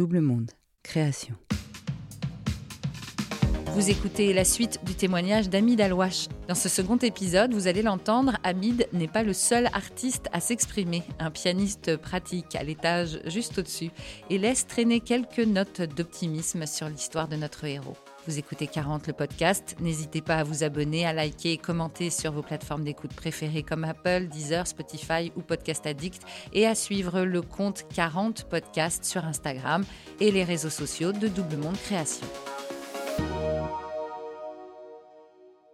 Double Monde, création. Vous écoutez la suite du témoignage d'Amid Alouache. Dans ce second épisode, vous allez l'entendre, Hamid n'est pas le seul artiste à s'exprimer. Un pianiste pratique à l'étage juste au-dessus et laisse traîner quelques notes d'optimisme sur l'histoire de notre héros. Vous écoutez 40 le podcast. N'hésitez pas à vous abonner, à liker et commenter sur vos plateformes d'écoute préférées comme Apple, Deezer, Spotify ou Podcast Addict et à suivre le compte 40 podcast sur Instagram et les réseaux sociaux de Double Monde Création.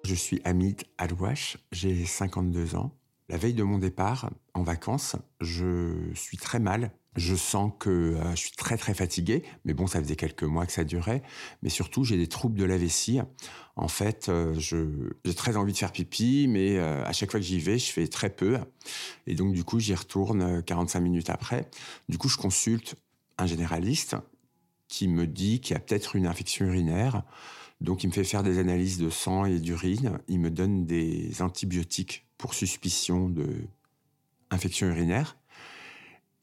Je suis Hamid Alouache, j'ai 52 ans. La veille de mon départ en vacances, je suis très mal. Je sens que euh, je suis très très fatigué, mais bon, ça faisait quelques mois que ça durait. Mais surtout, j'ai des troubles de la vessie. En fait, euh, j'ai très envie de faire pipi, mais euh, à chaque fois que j'y vais, je fais très peu. Et donc, du coup, j'y retourne 45 minutes après. Du coup, je consulte un généraliste qui me dit qu'il y a peut-être une infection urinaire. Donc, il me fait faire des analyses de sang et d'urine. Il me donne des antibiotiques pour suspicion de infection urinaire.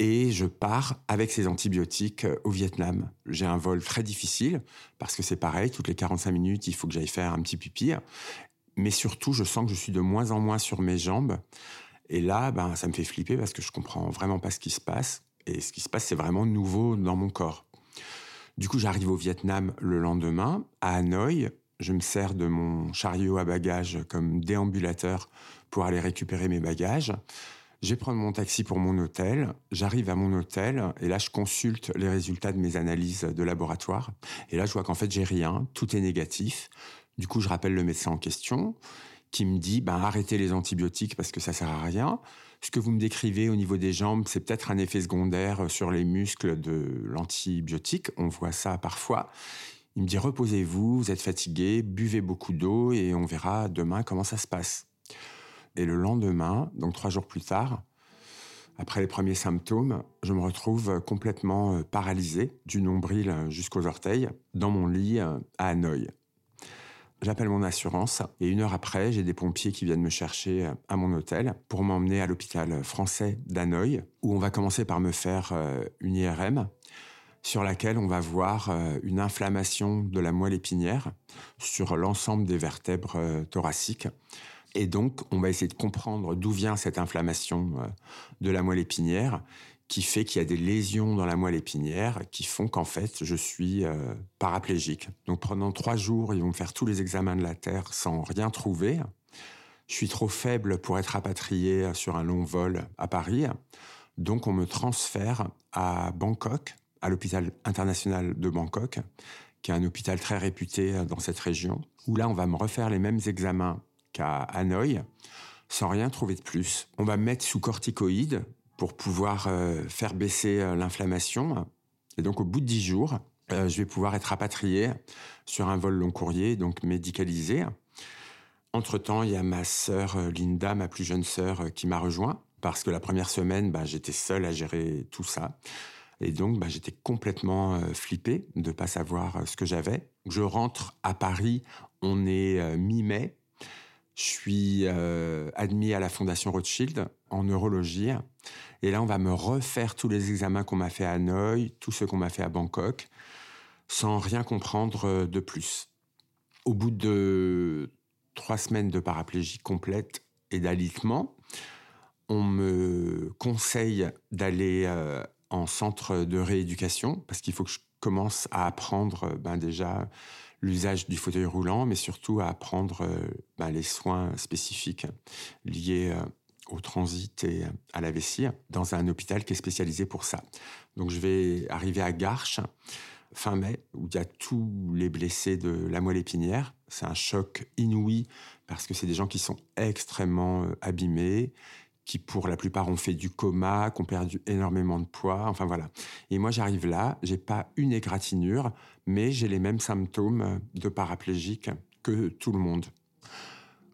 Et je pars avec ces antibiotiques au Vietnam. J'ai un vol très difficile parce que c'est pareil, toutes les 45 minutes, il faut que j'aille faire un petit pipi. Mais surtout, je sens que je suis de moins en moins sur mes jambes. Et là, ben, ça me fait flipper parce que je comprends vraiment pas ce qui se passe. Et ce qui se passe, c'est vraiment nouveau dans mon corps. Du coup, j'arrive au Vietnam le lendemain, à Hanoï. Je me sers de mon chariot à bagages comme déambulateur pour aller récupérer mes bagages. Je vais prendre mon taxi pour mon hôtel. J'arrive à mon hôtel et là, je consulte les résultats de mes analyses de laboratoire. Et là, je vois qu'en fait, j'ai rien. Tout est négatif. Du coup, je rappelle le médecin en question qui me dit ben, arrêtez les antibiotiques parce que ça sert à rien. Ce que vous me décrivez au niveau des jambes, c'est peut-être un effet secondaire sur les muscles de l'antibiotique. On voit ça parfois. Il me dit reposez-vous, vous êtes fatigué, buvez beaucoup d'eau et on verra demain comment ça se passe. Et le lendemain, donc trois jours plus tard, après les premiers symptômes, je me retrouve complètement paralysé du nombril jusqu'aux orteils dans mon lit à Hanoï. J'appelle mon assurance et une heure après, j'ai des pompiers qui viennent me chercher à mon hôtel pour m'emmener à l'hôpital français d'Hanoï où on va commencer par me faire euh, une IRM sur laquelle on va voir euh, une inflammation de la moelle épinière sur l'ensemble des vertèbres euh, thoraciques. Et donc, on va essayer de comprendre d'où vient cette inflammation de la moelle épinière qui fait qu'il y a des lésions dans la moelle épinière qui font qu'en fait, je suis euh, paraplégique. Donc pendant trois jours, ils vont me faire tous les examens de la Terre sans rien trouver. Je suis trop faible pour être rapatrié sur un long vol à Paris. Donc on me transfère à Bangkok, à l'hôpital international de Bangkok, qui est un hôpital très réputé dans cette région, où là on va me refaire les mêmes examens qu'à Hanoï, sans rien trouver de plus. On va me mettre sous corticoïdes, pour pouvoir euh, faire baisser euh, l'inflammation. Et donc au bout de dix jours, euh, je vais pouvoir être rapatrié sur un vol long courrier, donc médicalisé. Entre-temps, il y a ma sœur Linda, ma plus jeune sœur, qui m'a rejoint, parce que la première semaine, bah, j'étais seul à gérer tout ça. Et donc, bah, j'étais complètement flippé de ne pas savoir ce que j'avais. Je rentre à Paris, on est mi-mai. Je suis admis à la Fondation Rothschild en neurologie. Et là, on va me refaire tous les examens qu'on m'a fait à Hanoï, tous ceux qu'on m'a fait à Bangkok, sans rien comprendre euh, de plus. Au bout de trois semaines de paraplégie complète et d'alitement, on me conseille d'aller euh, en centre de rééducation parce qu'il faut que je commence à apprendre ben déjà l'usage du fauteuil roulant, mais surtout à apprendre euh, ben, les soins spécifiques liés au transit et à la vessie dans un hôpital qui est spécialisé pour ça. Donc je vais arriver à Garches fin mai où il y a tous les blessés de la moelle épinière. C'est un choc inouï parce que c'est des gens qui sont extrêmement euh, abîmés, qui pour la plupart ont fait du coma, qui ont perdu énormément de poids, enfin voilà. Et moi j'arrive là, j'ai pas une égratignure, mais j'ai les mêmes symptômes de paraplégique que tout le monde.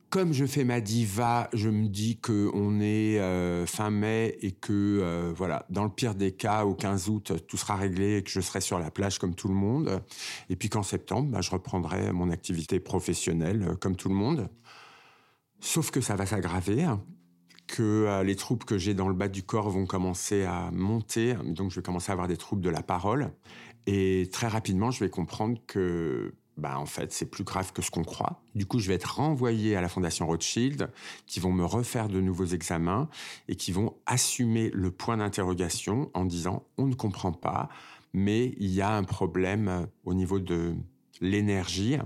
Comme je fais ma diva, je me dis que on est euh, fin mai et que euh, voilà, dans le pire des cas, au 15 août, tout sera réglé et que je serai sur la plage comme tout le monde. Et puis qu'en septembre, bah, je reprendrai mon activité professionnelle euh, comme tout le monde. Sauf que ça va s'aggraver, que les troubles que j'ai dans le bas du corps vont commencer à monter, donc je vais commencer à avoir des troubles de la parole Et très rapidement, je vais comprendre que bah, en fait, c'est plus grave que ce qu'on croit. Du coup, je vais être renvoyé à la Fondation Rothschild, qui vont me refaire de nouveaux examens et qui vont assumer le point d'interrogation en disant on ne comprend pas, mais il y a un problème au niveau de l'énergie.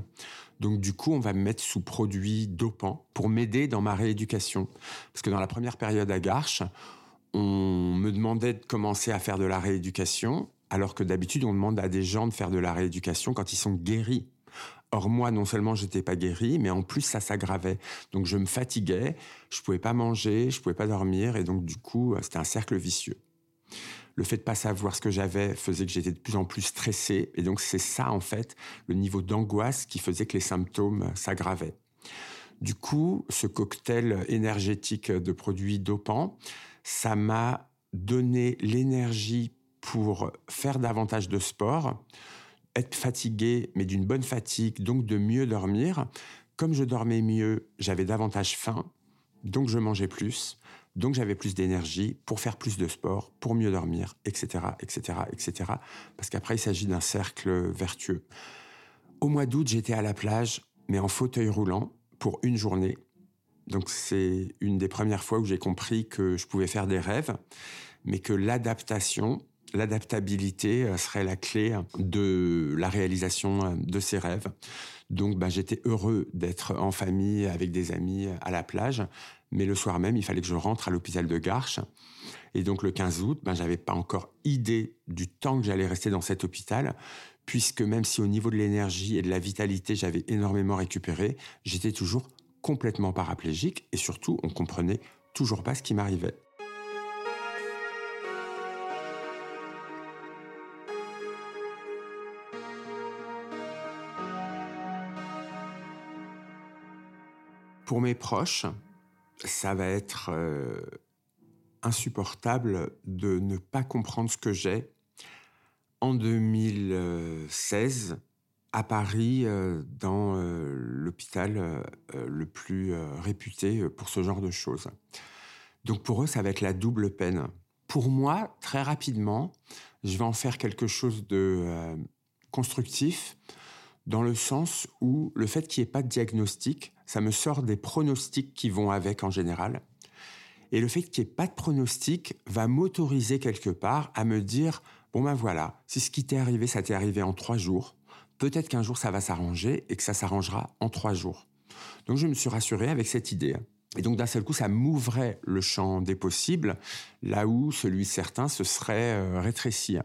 Donc du coup, on va me mettre sous produit dopant pour m'aider dans ma rééducation. Parce que dans la première période à Garches, on me demandait de commencer à faire de la rééducation, alors que d'habitude, on demande à des gens de faire de la rééducation quand ils sont guéris. Or moi, non seulement j'étais pas guéri, mais en plus ça s'aggravait. Donc je me fatiguais, je pouvais pas manger, je pouvais pas dormir, et donc du coup c'était un cercle vicieux. Le fait de pas savoir ce que j'avais faisait que j'étais de plus en plus stressé, et donc c'est ça en fait le niveau d'angoisse qui faisait que les symptômes s'aggravaient. Du coup, ce cocktail énergétique de produits dopants, ça m'a donné l'énergie pour faire davantage de sport, être fatigué, mais d'une bonne fatigue, donc de mieux dormir. Comme je dormais mieux, j'avais davantage faim, donc je mangeais plus, donc j'avais plus d'énergie pour faire plus de sport, pour mieux dormir, etc., etc., etc. Parce qu'après, il s'agit d'un cercle vertueux. Au mois d'août, j'étais à la plage, mais en fauteuil roulant, pour une journée. Donc c'est une des premières fois où j'ai compris que je pouvais faire des rêves, mais que l'adaptation l'adaptabilité euh, serait la clé de la réalisation euh, de ces rêves. Donc, bah, j'étais heureux d'être en famille avec des amis à la plage, mais le soir même, il fallait que je rentre à l'hôpital de Garches. Et donc, le 15 août, bah, j'avais pas encore idée du temps que j'allais rester dans cet hôpital, puisque même si au niveau de l'énergie et de la vitalité, j'avais énormément récupéré, j'étais toujours complètement paraplégique et surtout, on comprenait toujours pas ce qui m'arrivait. Pour mes proches, ça va être euh, insupportable de ne pas comprendre ce que j'ai. En 2016, à Paris, euh, dans euh, l'hôpital le plus réputé pour ce genre de choses. Donc pour eux, ça va être la double peine. Pour moi, très rapidement, je vais en faire quelque chose de constructif dans le sens où le fait qu'il n'y ait pas de diagnostic, ça me sort des pronostics qui vont avec en général. Et le fait qu'il n'y ait pas de pronostic va m'autoriser quelque part à me dire, bon ben voilà, si ce qui t'est arrivé, ça t'est arrivé en trois jours, peut-être qu'un jour ça va s'arranger et que ça s'arrangera en trois jours. Donc je me suis rassuré avec cette idée. Et donc d'un seul coup, ça m'ouvrait le champ des possibles, là où celui certain se serait euh, rétréci.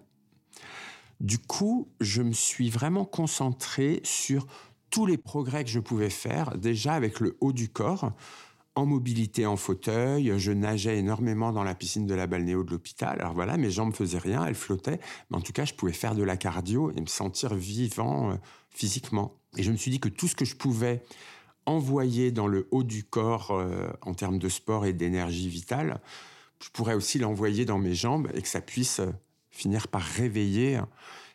Du coup, je me suis vraiment concentré sur tous les progrès que je pouvais faire, déjà avec le haut du corps, en mobilité en fauteuil, je nageais énormément dans la piscine de la balnéo de l'hôpital. Alors voilà, mes jambes faisaient rien, elles flottaient, mais en tout cas, je pouvais faire de la cardio et me sentir vivant euh, physiquement. Et je me suis dit que tout ce que je pouvais envoyer dans le haut du corps euh, en termes de sport et d'énergie vitale, je pourrais aussi l'envoyer dans mes jambes et que ça puisse euh, finir par réveiller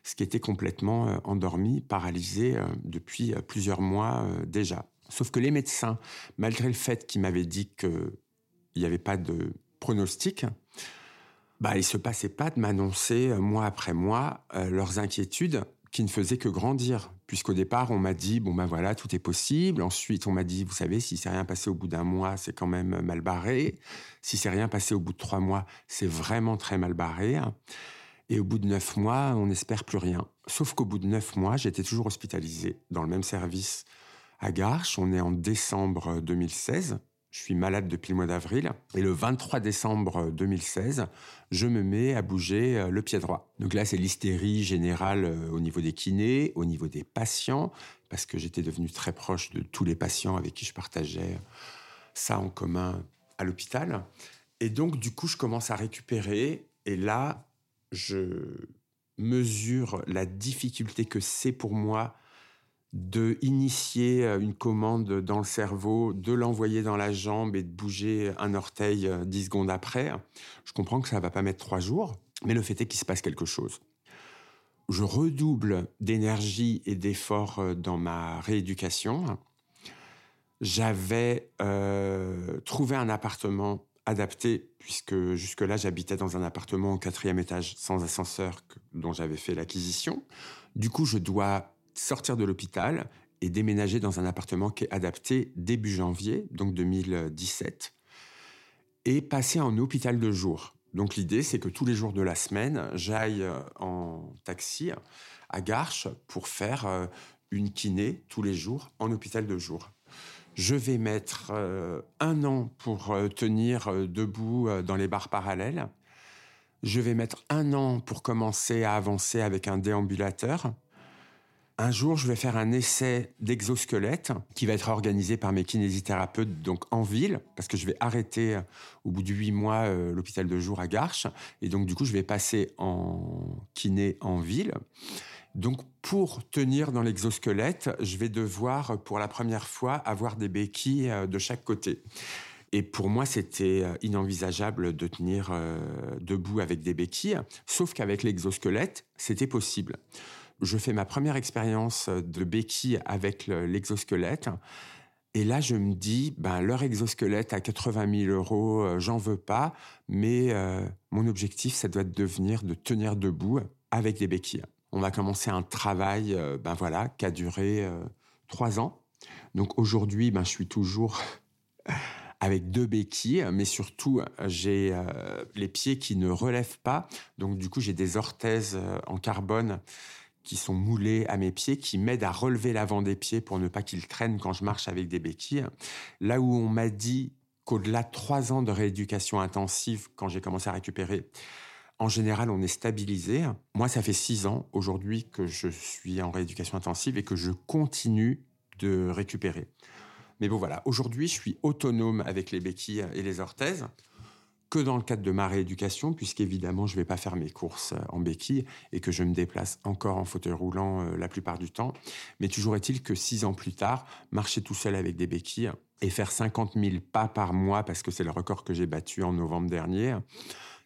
ce qui était complètement euh, endormi, paralysé euh, depuis euh, plusieurs mois déjà. Sauf que les médecins, malgré le fait qu'ils m'avaient dit qu'il n'y avait pas de pronostic, bah, il se passait pas de m'annoncer mois après mois leurs inquiétudes qui ne faisaient que grandir. Puisqu'au départ, on m'a dit, bon ben voilà, tout est possible. Ensuite, on m'a dit, vous savez, si c'est rien passé au bout d'un mois, c'est quand même mal barré. Si c'est rien passé au bout de trois mois, c'est vraiment très mal barré. Et au bout de neuf mois, on n'espère plus rien. Sauf qu'au bout de neuf mois, j'étais toujours hospitalisé dans le même service à Garches. On est en décembre 2016. Je suis malade depuis le mois d'avril. Et le 23 décembre 2016, je me mets à bouger euh, le pied droit. Donc là, c'est l'hystérie générale euh, au niveau des kinés, au niveau des patients, parce que j'étais devenu très proche de tous les patients avec qui je partageais ça en commun à l'hôpital. Et donc, du coup, je commence à récupérer. Et là, je mesure la difficulté que c'est pour moi de initier euh, une commande dans le cerveau, de l'envoyer dans la jambe et de bouger un orteil euh, dix secondes après. Je comprends que ça va pas mettre trois jours, mais le fait est qu'il se passe quelque chose. Je redouble d'énergie et d'efforts euh, dans ma rééducation. J'avais trouvé un appartement adapté, puisque jusque-là, j'habitais dans un appartement au quatrième étage sans ascenseur dont j'avais fait l'acquisition. Du coup, je dois sortir de l'hôpital et déménager dans un appartement qui est adapté début janvier, donc 2017, et passer en hôpital de jour. Donc l'idée, c'est que tous les jours de la semaine, j'aille euh, en taxi à Garches pour faire euh, une kiné tous les jours en hôpital de jour. Je vais mettre euh, un an pour tenir debout dans les barres parallèles. Je vais mettre un an pour commencer à avancer avec un déambulateur. Un jour, je vais faire un essai d'exosquelette qui va être organisé par mes kinésithérapeutes donc en ville, parce que je vais arrêter euh, au bout de huit mois euh, l'hôpital de jour à Garches. Et donc, du coup, je vais passer en kiné en ville. Donc, pour tenir dans l'exosquelette, je vais devoir, pour la première fois, avoir des béquilles euh, de chaque côté. Et pour moi, c'était inenvisageable de tenir debout avec des béquilles, sauf qu'avec l'exosquelette, c'était possible je fais ma première expérience de béquille avec l'exosquelette. Et là, je me dis, ben, leur exosquelette à 80 000 euros, euh, j'en veux pas, mais euh, mon objectif, ça doit devenir de tenir debout avec des béquilles. On a commencé un travail, euh, ben voilà, qui a duré trois ans. Donc aujourd'hui, ben, je suis toujours avec deux béquilles, mais surtout, j'ai les pieds qui ne relèvent pas. Donc du coup, j'ai des orthèses en carbone qui sont moulés à mes pieds, qui m'aident à relever l'avant des pieds pour ne pas qu'ils traînent quand je marche avec des béquilles. Là où on m'a dit qu'au-delà de trois ans de rééducation intensive, quand j'ai commencé à récupérer, en général, on est stabilisé. Moi, ça fait six ans aujourd'hui que je suis en rééducation intensive et que je continue de récupérer. Mais bon, voilà. Aujourd'hui, je suis autonome avec les béquilles et les orthèses que dans le cadre de ma rééducation, puisqu'évidemment, je ne vais pas faire mes courses euh, en béquille et que je me déplace encore en fauteuil roulant euh, la plupart du temps. Mais toujours est-il que six ans plus tard, marcher tout seul avec des béquilles et faire 50 000 pas par mois, parce que c'est le record que j'ai battu en novembre dernier,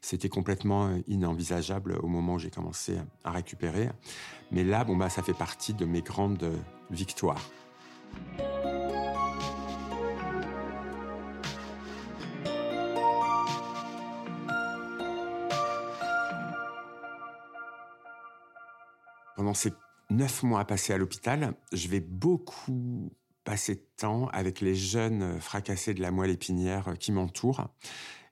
c'était complètement euh, inenvisageable au moment où j'ai commencé à récupérer. Mais là, bon, bah, ça fait partie de mes grandes victoires. pendant ces neuf mois passés à l'hôpital, je vais beaucoup passer de temps avec les jeunes fracassés de la moelle épinière qui m'entourent.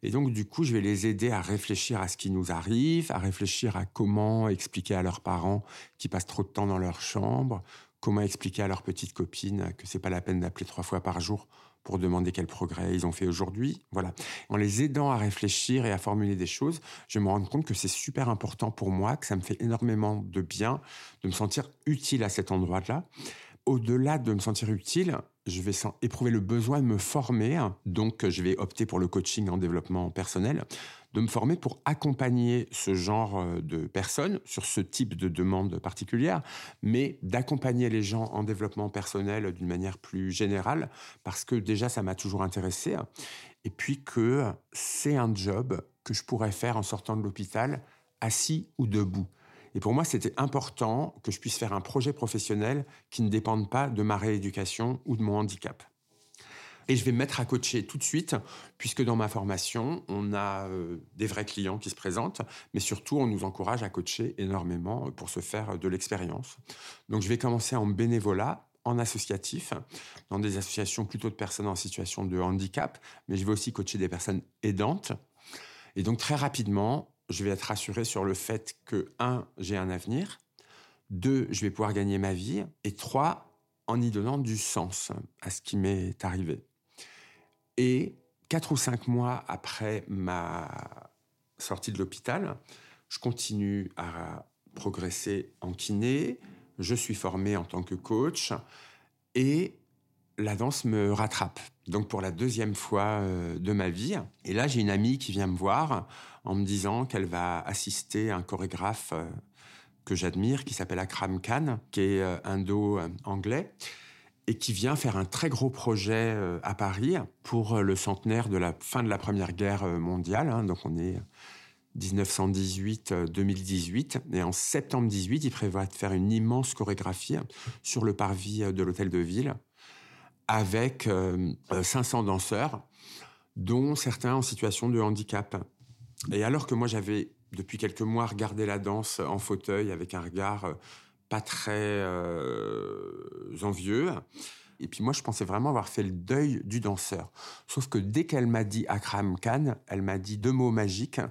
Et donc, du coup, je vais les aider à réfléchir à ce qui nous arrive, à réfléchir à comment expliquer à leurs parents qui passent trop de temps dans leur chambre, comment expliquer à leurs petites copines que c'est pas la peine d'appeler trois fois par jour pour demander quel progrès ils ont fait aujourd'hui. Voilà. En les aidant à réfléchir et à formuler des choses, je me rends compte que c'est super important pour moi, que ça me fait énormément de bien de me sentir utile à cet endroit-là. Au-delà de me sentir utile, je vais éprouver le besoin de me former, donc je vais opter pour le coaching en développement personnel, de me former pour accompagner ce genre euh, de personnes sur ce type de demande particulière, mais d'accompagner les gens en développement personnel d'une manière plus générale, parce que déjà ça m'a toujours intéressé, et puis que c'est un job que je pourrais faire en sortant de l'hôpital, assis ou debout. Et pour moi, c'était important que je puisse faire un projet professionnel qui ne dépende pas de ma rééducation ou de mon handicap. Et je vais me mettre à coacher tout de suite, puisque dans ma formation, on a euh, des vrais clients qui se présentent, mais surtout, on nous encourage à coacher énormément pour se faire de l'expérience. Donc, je vais commencer en bénévolat, en associatif, dans des associations plutôt de personnes en situation de handicap, mais je vais aussi coacher des personnes aidantes. Et donc, très rapidement, je vais être rassuré sur le fait que, un, j'ai un avenir, deux, je vais pouvoir gagner ma vie, et trois, en y donnant du sens à ce qui m'est arrivé. Et quatre ou cinq mois après ma sortie de l'hôpital, je continue à progresser en kiné, je suis formé en tant que coach, et la danse me rattrape. Donc pour la deuxième fois euh, de ma vie. Et là, j'ai une amie qui vient me voir en me disant qu'elle va assister à un chorégraphe euh, que j'admire, qui s'appelle Akram Khan, qui est euh, indo-anglais, et qui vient faire un très gros projet à Paris pour le centenaire de la fin de la Première Guerre mondiale. Hein. donc on est 1918-2018. Et en septembre 18, il prévoit de faire une immense chorégraphie sur le parvis de l'hôtel de ville avec 500 euh, danseurs. dont certains en situation de handicap. Et alors que moi j'avais depuis quelques mois regardé la danse en fauteuil avec un regard euh, pas très euh, envieux, et puis moi, je pensais vraiment avoir fait le deuil du danseur. Sauf que dès qu'elle m'a dit Akram Khan, elle m'a dit deux mots magiques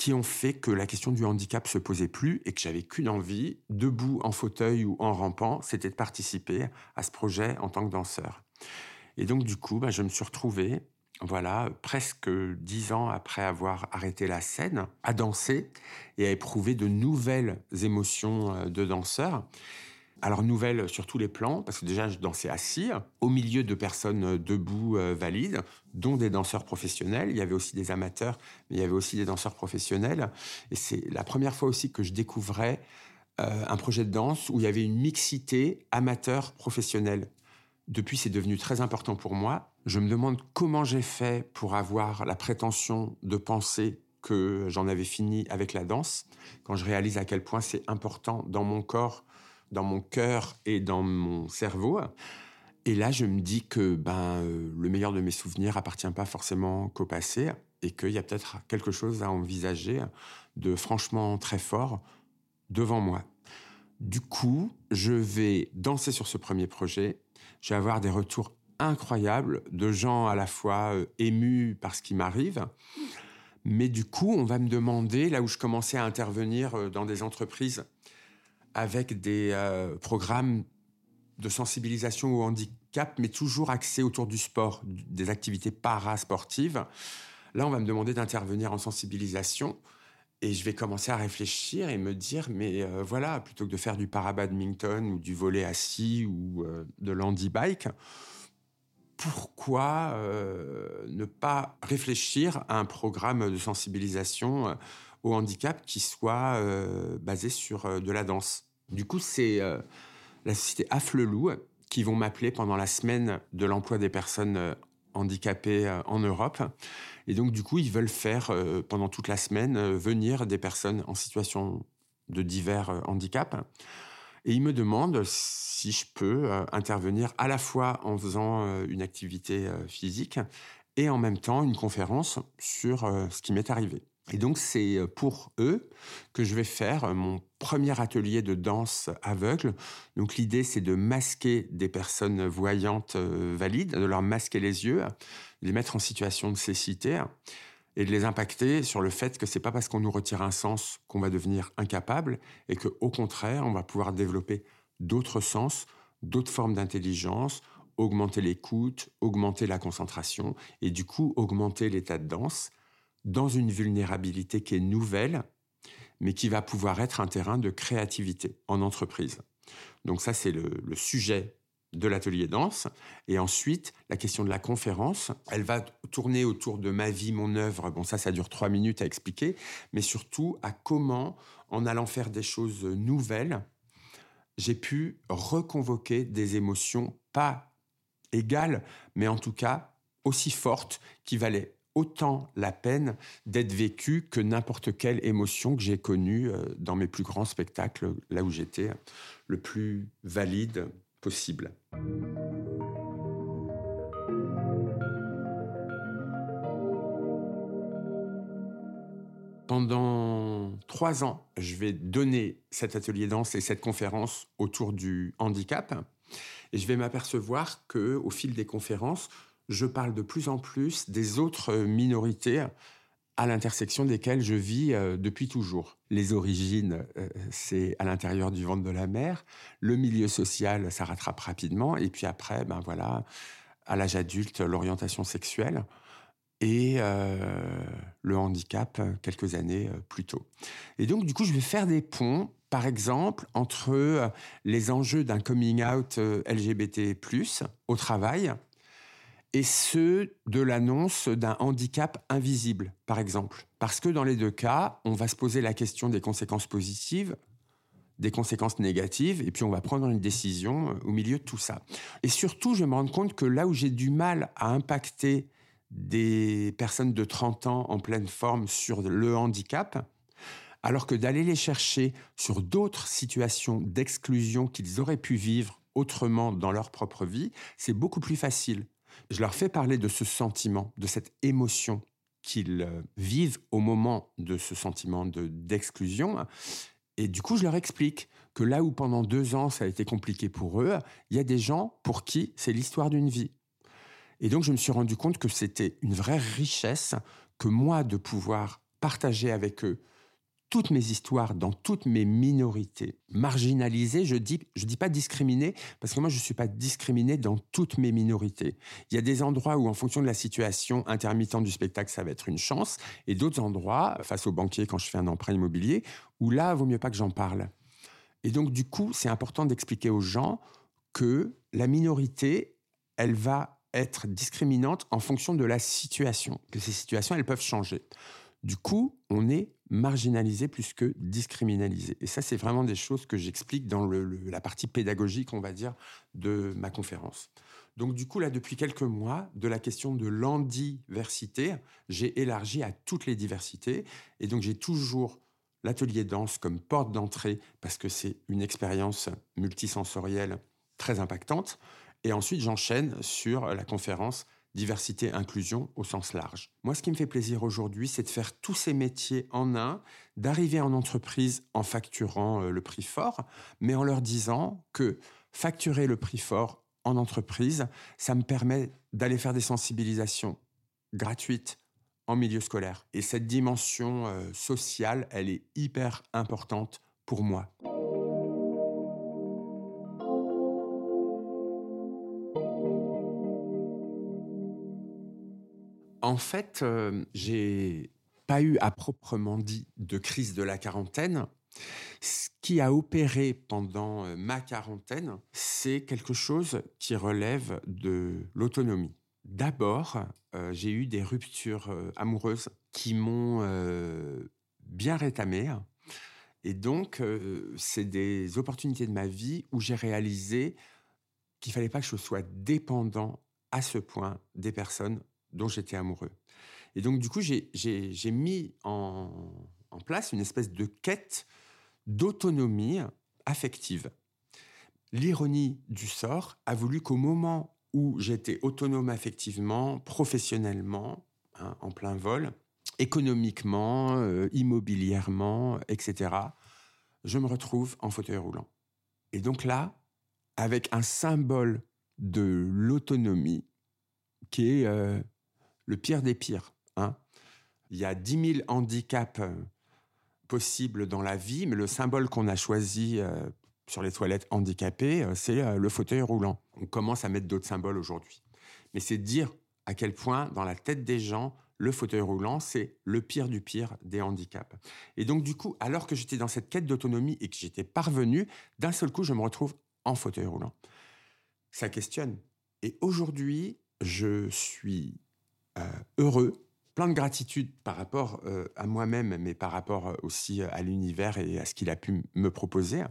qui ont fait que la question du handicap se posait plus et que j'avais qu'une envie, debout en fauteuil ou en rampant, c'était de participer à ce projet en tant que danseur. Et donc du coup, bah, je me suis retrouvé, voilà, presque dix ans après avoir arrêté la scène, à danser et à éprouver de nouvelles émotions euh, de danseur. Alors nouvelle sur tous les plans, parce que déjà je dansais assis, au milieu de personnes euh, debout euh, valides, dont des danseurs professionnels. Il y avait aussi des amateurs, mais il y avait aussi des danseurs professionnels. Et c'est la première fois aussi que je découvrais euh, un projet de danse où il y avait une mixité amateur-professionnel. Depuis, c'est devenu très important pour moi. Je me demande comment j'ai fait pour avoir la prétention de penser que j'en avais fini avec la danse, quand je réalise à quel point c'est important dans mon corps dans mon cœur et dans mon cerveau. Et là, je me dis que ben, euh, le meilleur de mes souvenirs appartient pas forcément qu'au passé et qu'il y a peut-être quelque chose à envisager de franchement très fort devant moi. Du coup, je vais danser sur ce premier projet. Je vais avoir des retours incroyables de gens à la fois euh, émus par ce qui m'arrive. Mais du coup, on va me demander, là où je commençais à intervenir euh, dans des entreprises avec des euh, programmes de sensibilisation au handicap, mais toujours axés autour du sport, des activités parasportives. Là, on va me demander d'intervenir en sensibilisation. Et je vais commencer à réfléchir et me dire, mais euh, voilà, plutôt que de faire du parabadminton ou du volet assis ou euh, de l'handy-bike, pourquoi ne pas réfléchir à un programme de sensibilisation au handicap qui soit euh, basé sur euh, de la danse. Du coup, c'est euh, la société Afflelou qui vont m'appeler pendant la semaine de l'emploi des personnes handicapées en Europe. Et donc, du coup, ils veulent faire pendant toute la semaine venir des personnes en situation de divers handicaps. Et ils me demandent si je peux intervenir à la fois en faisant une activité physique et en même temps une conférence sur ce qui m'est arrivé. Et donc c'est euh, pour eux que je vais faire euh, mon premier atelier de danse aveugle. Donc l'idée c'est de masquer des personnes voyantes euh, valides, de leur masquer les yeux, les mettre en situation de cécité et de les impacter sur le fait que c'est pas parce qu'on nous retire un sens qu'on va devenir incapable et que au contraire on va pouvoir développer d'autres sens, d'autres formes d'intelligence, augmenter l'écoute, augmenter la concentration et du coup augmenter l'état de danse dans une vulnérabilité qui est nouvelle, mais qui va pouvoir être un terrain de créativité en entreprise. Donc ça, c'est le, sujet de l'atelier danse. Et ensuite, la question de la conférence, elle va tourner autour de ma vie, mon œuvre. Bon, ça, ça dure trois minutes à expliquer, mais surtout à comment, en allant faire des choses nouvelles, j'ai pu reconvoquer des émotions pas égales, mais en tout cas aussi fortes, qui valaient autant la peine d'être vécu que n'importe quelle émotion que j'ai connue euh, dans mes plus grands spectacles, là où j'étais le plus valide possible. Pendant trois ans, je vais donner cet atelier danse et cette conférence autour du handicap. Et je vais m'apercevoir que, au fil des conférences, je parle de plus en plus des autres minorités à l'intersection desquelles je vis euh, depuis toujours. Les origines, euh, c'est à l'intérieur du ventre de la mère. Le milieu social, ça rattrape rapidement. Et puis après, ben voilà, à l'âge adulte, l'orientation sexuelle et euh, le handicap quelques années plus tôt. Et donc, du coup, je vais faire des ponts, par exemple, entre les enjeux d'un coming out LGBT+, au travail, et ceux de l'annonce d'un handicap invisible, par exemple. Parce que dans les deux cas, on va se poser la question des conséquences positives, des conséquences négatives, et puis on va prendre une décision euh, au milieu de tout ça. Et surtout, je me rends compte que là où j'ai du mal à impacter des personnes de 30 ans en pleine forme sur le handicap, alors que d'aller les chercher sur d'autres situations d'exclusion qu'ils auraient pu vivre autrement dans leur propre vie, c'est beaucoup plus facile. Je leur fais parler de ce sentiment, de cette émotion qu'ils euh, vivent au moment de ce sentiment d'exclusion. et du coup, je leur explique que là où pendant deux ans, ça a été compliqué pour eux, il y a des gens pour qui c'est l'histoire d'une vie. Et donc, je me suis rendu compte que c'était une vraie richesse que moi de pouvoir partager avec eux toutes mes histoires dans toutes mes minorités marginalisées. Je dis, je dis pas discriminées parce que moi je suis pas discriminé dans toutes mes minorités. Il y a des endroits où, en fonction de la situation intermittente du spectacle, ça va être une chance, et d'autres endroits, face au banquier quand je fais un emprunt immobilier, où là, vaut mieux pas que j'en parle. Et donc, du coup, c'est important d'expliquer aux gens que la minorité, elle va être discriminante en fonction de la situation, que ces situations, elles peuvent changer. Du coup, on est marginalisé plus que discriminalisé. Et ça, c'est vraiment des choses que j'explique dans la partie pédagogique, on va dire, de ma conférence. Donc du coup, là, depuis quelques mois, de la question de l'andiversité, j'ai élargi à toutes les diversités. Et donc j'ai toujours l'atelier danse comme porte d'entrée, parce que c'est une expérience multisensorielle très impactante. Et ensuite, j'enchaîne sur la conférence diversité, inclusion au sens large. Moi, ce qui me fait plaisir aujourd'hui, c'est de faire tous ces métiers en un, d'arriver en entreprise en facturant euh, le prix fort, mais en leur disant que facturer le prix fort en entreprise, ça me permet d'aller faire des sensibilisations gratuites en milieu scolaire. Et cette dimension euh, sociale, elle est hyper importante pour moi. En fait, euh, j'ai pas eu à proprement dit de crise de la quarantaine. Ce qui a opéré pendant euh, ma quarantaine, c'est quelque chose qui relève de l'autonomie. D'abord, euh, j'ai eu des ruptures amoureuses qui m'ont bien rétamé. Et donc, c'est des opportunités de ma vie où j'ai réalisé qu'il fallait pas que je sois dépendant à ce point des personnes dont j'étais amoureux. Et donc, du coup, j'ai mis en, place une espèce de quête d'autonomie affective. L'ironie du sort a voulu qu'au moment où j'étais autonome affectivement, professionnellement, hein, en plein vol, économiquement, euh, immobilièrement, etc., je me retrouve en fauteuil roulant. Et donc là, avec un symbole de l'autonomie qui est euh, le pire des pires. Hein. Il y a 10 000 handicaps euh, possibles dans la vie, mais le symbole qu'on a choisi euh, sur les toilettes handicapées, euh, c'est le fauteuil roulant. On commence à mettre d'autres symboles aujourd'hui. Mais c'est dire à quel point, dans la tête des gens, le fauteuil roulant, c'est le pire du pire des handicaps. Et donc, du coup, alors que j'étais dans cette quête d'autonomie et que j'étais parvenu, d'un seul coup, je me retrouve en fauteuil roulant. Ça questionne. Et aujourd'hui, je suis heureux, plein de gratitude par rapport euh, à moi-même, mais par rapport euh, aussi à l'univers et à ce qu'il a pu me proposer,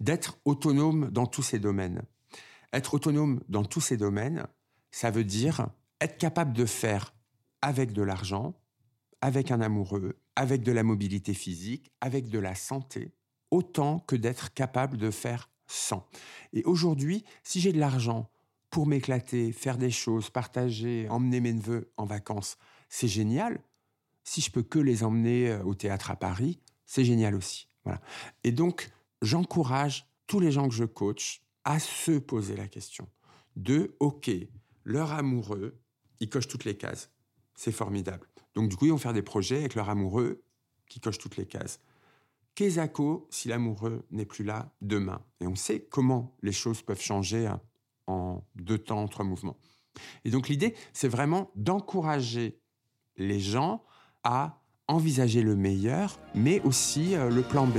d'être autonome dans tous ces domaines. Être autonome dans tous ces domaines, ça veut dire être capable de faire avec de l'argent, avec un amoureux, avec de la mobilité physique, avec de la santé, autant que d'être capable de faire sans. Et aujourd'hui, si j'ai de l'argent pour m'éclater, faire des choses, partager, emmener mes neveux en vacances, c'est génial. Si je peux que les emmener euh, au théâtre à Paris, c'est génial aussi. Voilà. Et donc, j'encourage tous les gens que je coach à se poser la question de OK, leur amoureux, ils cochent toutes les cases. C'est formidable. Donc, du coup, ils vont faire des projets avec leur amoureux qui cochent toutes les cases. Qu'est-ce si l'amoureux n'est plus là demain Et on sait comment les choses peuvent changer hein en deux temps, trois mouvements. Et donc l'idée, c'est vraiment d'encourager les gens à envisager le meilleur, mais aussi euh, le plan B.